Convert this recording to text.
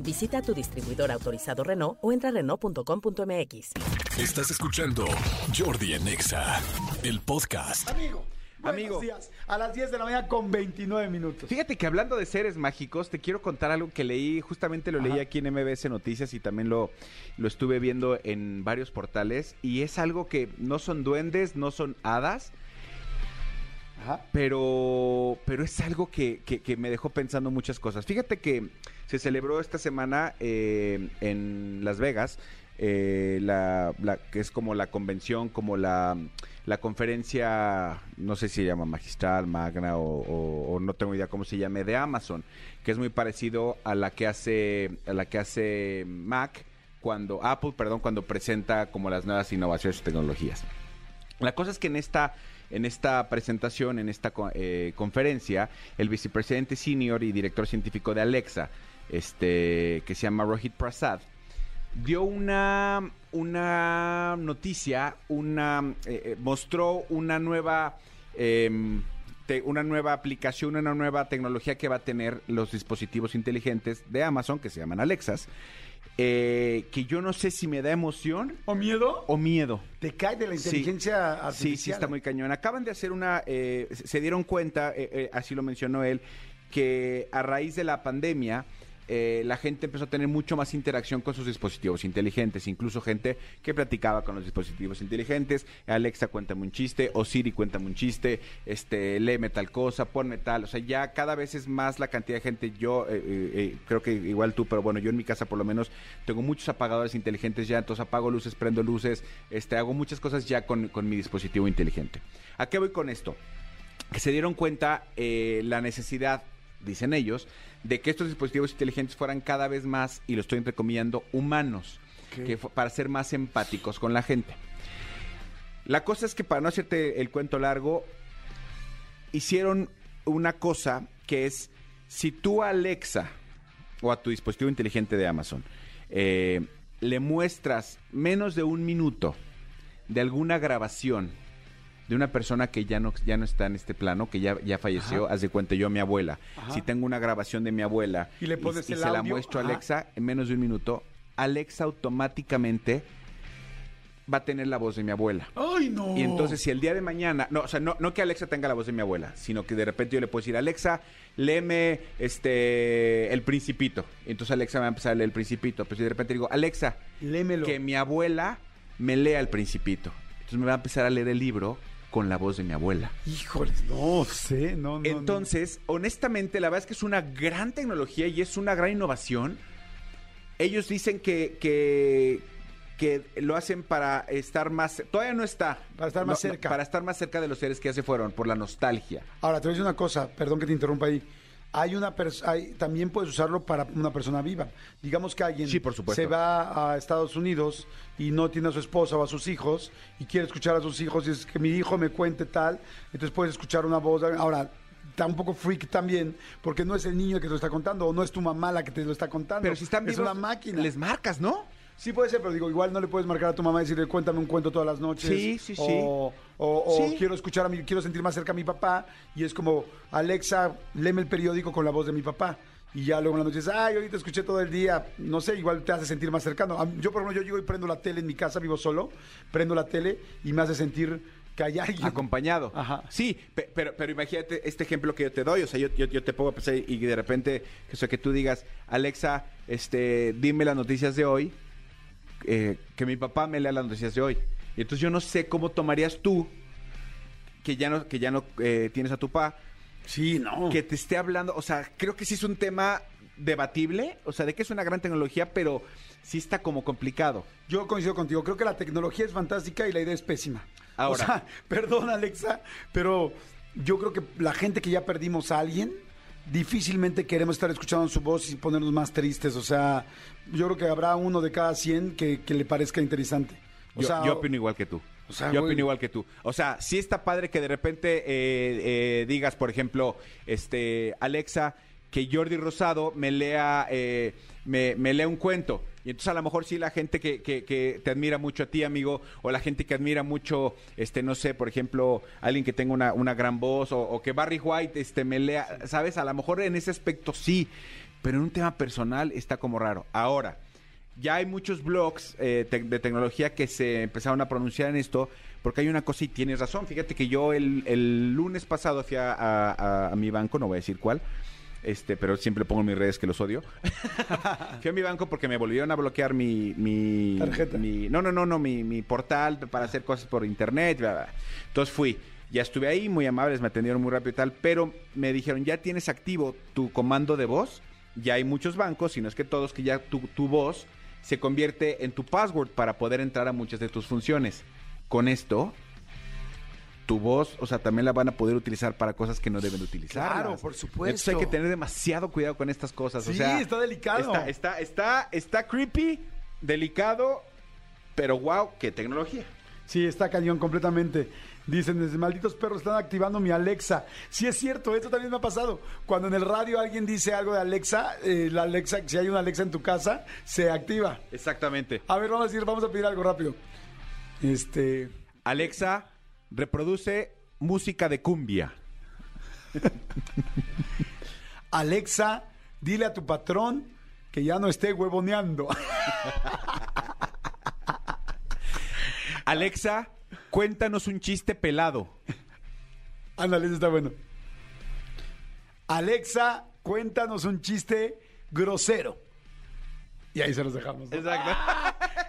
Visita tu distribuidor autorizado Renault o entra a Renault.com.mx. Estás escuchando Jordi en Exa, el podcast. Amigo. Buenos Amigo. días. A las 10 de la mañana con 29 minutos. Fíjate que hablando de seres mágicos, te quiero contar algo que leí, justamente lo leí aquí en MBS Noticias y también lo, lo estuve viendo en varios portales. Y es algo que no son duendes, no son hadas, Ajá. pero, pero es algo que, que- me dejó pensando muchas cosas. Fíjate que se celebró esta semana eh, en Las Vegas, eh, la, la- que es como la convención, como la, la conferencia, no sé si se llama magistral, magna o, o- o no tengo idea cómo se llame, de Amazon, que es muy parecido a la que hace, a la que hace Mac cuando Apple, perdón, cuando presenta como las nuevas innovaciones y tecnologías. La cosa es que en esta, en esta presentación, en esta eh, conferencia, el vicepresidente senior y director científico de Alexa, este, que se llama Rohit Prasad, dio una, una noticia, una, eh, eh, mostró una nueva, em, una nueva aplicación, una nueva tecnología que va a tener los dispositivos inteligentes de Amazon, que se llaman Alexas, eh, que yo no sé si me da emoción ¿O miedo? o miedo. Te cae de la Sí. inteligencia artificial. Sí, sí, está muy cañón. Acaban de hacer una, eh, se dieron cuenta, eh, eh, así lo mencionó él, que a raíz de la pandemia eh, la gente empezó a tener mucho más interacción con sus dispositivos inteligentes, incluso gente que platicaba con los dispositivos inteligentes, Alexa cuéntame un chiste, o Siri cuéntame un chiste, este, léeme tal cosa, ponme tal, o sea, ya cada vez es más la cantidad de gente, yo eh, eh, eh, creo que igual tú, pero bueno, yo en mi casa por lo menos tengo muchos apagadores inteligentes ya, entonces apago luces, prendo luces, este, hago muchas cosas ya con, con mi dispositivo inteligente. ¿A qué voy con esto? que se dieron cuenta la necesidad, dicen ellos, de que estos dispositivos inteligentes fueran cada vez más, y lo estoy entrecomillando, humanos, que para ser más empáticos con la gente. La cosa es que para no hacerte el cuento largo, hicieron una cosa que es, si tú a Alexa o a tu dispositivo inteligente de Amazon eh, le muestras menos de un minuto de alguna grabación de una persona que ya no, ya no está en este plano, que ya, ya falleció, haz de cuenta yo, mi abuela. Ajá. Si tengo una grabación de mi abuela Y le pones y el se la muestro a ajá. Alexa en menos de un minuto, Alexa automáticamente va a tener la voz de mi abuela. ¡Ay, no! Y entonces, si el día de mañana, no, o sea, no, no que Alexa tenga la voz de mi abuela, sino que de repente yo le puedo decir, Alexa, léeme este el principito. Entonces Alexa me va a empezar a leer el principito. Pero si de repente digo, Alexa, Lémelo. que mi abuela me lea el principito. Entonces me va a empezar a leer el libro con la voz de mi abuela. Híjoles, no sé, no, no. no. Entonces, honestamente, la verdad es que es una gran tecnología y es una gran innovación. Ellos dicen que, que, que lo hacen para estar más... Todavía no está. Para estar más no, cerca. para estar más cerca de los seres que ya se fueron, por la nostalgia. Ahora, te voy a decir una cosa, perdón que te interrumpa ahí. Hay una hay- también puedes usarlo para una persona viva. Digamos que alguien Sí, por supuesto. se va a Estados Unidos y no tiene a su esposa o a sus hijos y quiere escuchar a sus hijos y es que mi hijo me cuente tal, entonces puedes escuchar una voz. Ahora, está un poco freak también porque no es el niño el que te lo está contando o no es tu mamá la que te lo está contando. Pero si están es vivos, una máquina. les marcas, ¿no? Sí puede ser, pero digo, igual no le puedes marcar a tu mamá y decirle, cuéntame un cuento todas las noches. Sí, sí, sí. O, o- o Sí. quiero escuchar a mi, quiero sentir más cerca a mi papá. Y es como, Alexa, léeme el periódico con la voz de mi papá. Y ya luego en la noche dices, ay, ahorita escuché todo el día. No sé, igual te hace sentir más cercano. Yo, por ejemplo, yo llego y prendo la tele en mi casa, vivo solo. Prendo la tele y me hace sentir que hay alguien. Acompañado. Ajá. Sí, pe- pero, pero imagínate este ejemplo que yo te doy. O sea, yo, yo, yo te pongo a pensar y de repente, que, o sea, que tú digas, Alexa, este, dime las noticias de hoy. Eh, que mi papá me lea las noticias de hoy. Y entonces yo no sé cómo tomarías tú, que ya no, que ya no eh, tienes a tu papá, Sí, no. que te esté hablando. O sea, creo que sí es un tema debatible. O sea, de que es una gran tecnología, pero sí está como complicado. Yo coincido contigo. Creo que la tecnología es fantástica y la idea es pésima. Ahora. O sea, perdón, Alexa, pero yo creo que la gente que ya perdimos a alguien, difícilmente queremos estar escuchando su voz y ponernos más tristes. O sea, yo creo que habrá uno de cada 100 que, que le parezca interesante. O yo, sea, yo opino igual que tú. o sea, yo güey. opino igual que tú. O sea, sí está padre que de repente eh, eh, digas, por ejemplo, este Alexa, que Jordi Rosado me lea, eh, me, lea un cuento. Y entonces a lo mejor sí la gente que, que- te admira mucho a ti, amigo, o la gente que admira mucho, este, no sé, por ejemplo, alguien que tenga una, una gran voz, o, que Barry White este, me lea, ¿sabes? A lo mejor en ese aspecto sí, pero en un tema personal está como raro. Ahora, ya hay muchos blogs eh, de tecnología que se empezaron a pronunciar en esto, porque hay una cosa y tienes razón. Fíjate que yo el, el lunes pasado fui a- a mi banco, no voy a decir cuál, este, pero siempre pongo en mis redes que los odio. fui a mi banco porque me volvieron a bloquear mi... mi Tarjeta. mi- no, no, no, no, mi, mi portal para hacer cosas por internet. bla, bla. Entonces fui. Ya estuve ahí, muy amables, me atendieron muy rápido y tal, pero me dijeron, ya tienes activo tu comando de voz. Ya hay muchos bancos, si no es que todos, que ya tu, tu voz se convierte en tu password para poder entrar a muchas de tus funciones. Con esto, tu voz, o sea, también la van a poder utilizar para cosas que no deben de utilizar. Claro, por supuesto. Entonces hay que tener demasiado cuidado con estas cosas. o Sí, sea, está delicado. Está, está, está, está creepy, delicado, pero wow, qué tecnología. Sí, está cañón completamente. Dicen, desde malditos perros están activando mi Alexa. Sí es cierto, esto también me ha pasado. Cuando en el radio alguien dice algo de Alexa, eh, la Alexa, si hay una Alexa en tu casa, se activa. Exactamente. A ver, vamos a decir, vamos a pedir algo rápido. Este, Alexa, reproduce música de cumbia. Alexa, dile a tu patrón que ya no esté huevoneando. Alexa, cuéntanos un chiste pelado. Ándale, está bueno. Alexa, cuéntanos un chiste grosero. Y ahí se los dejamos. ¿no? Exacto.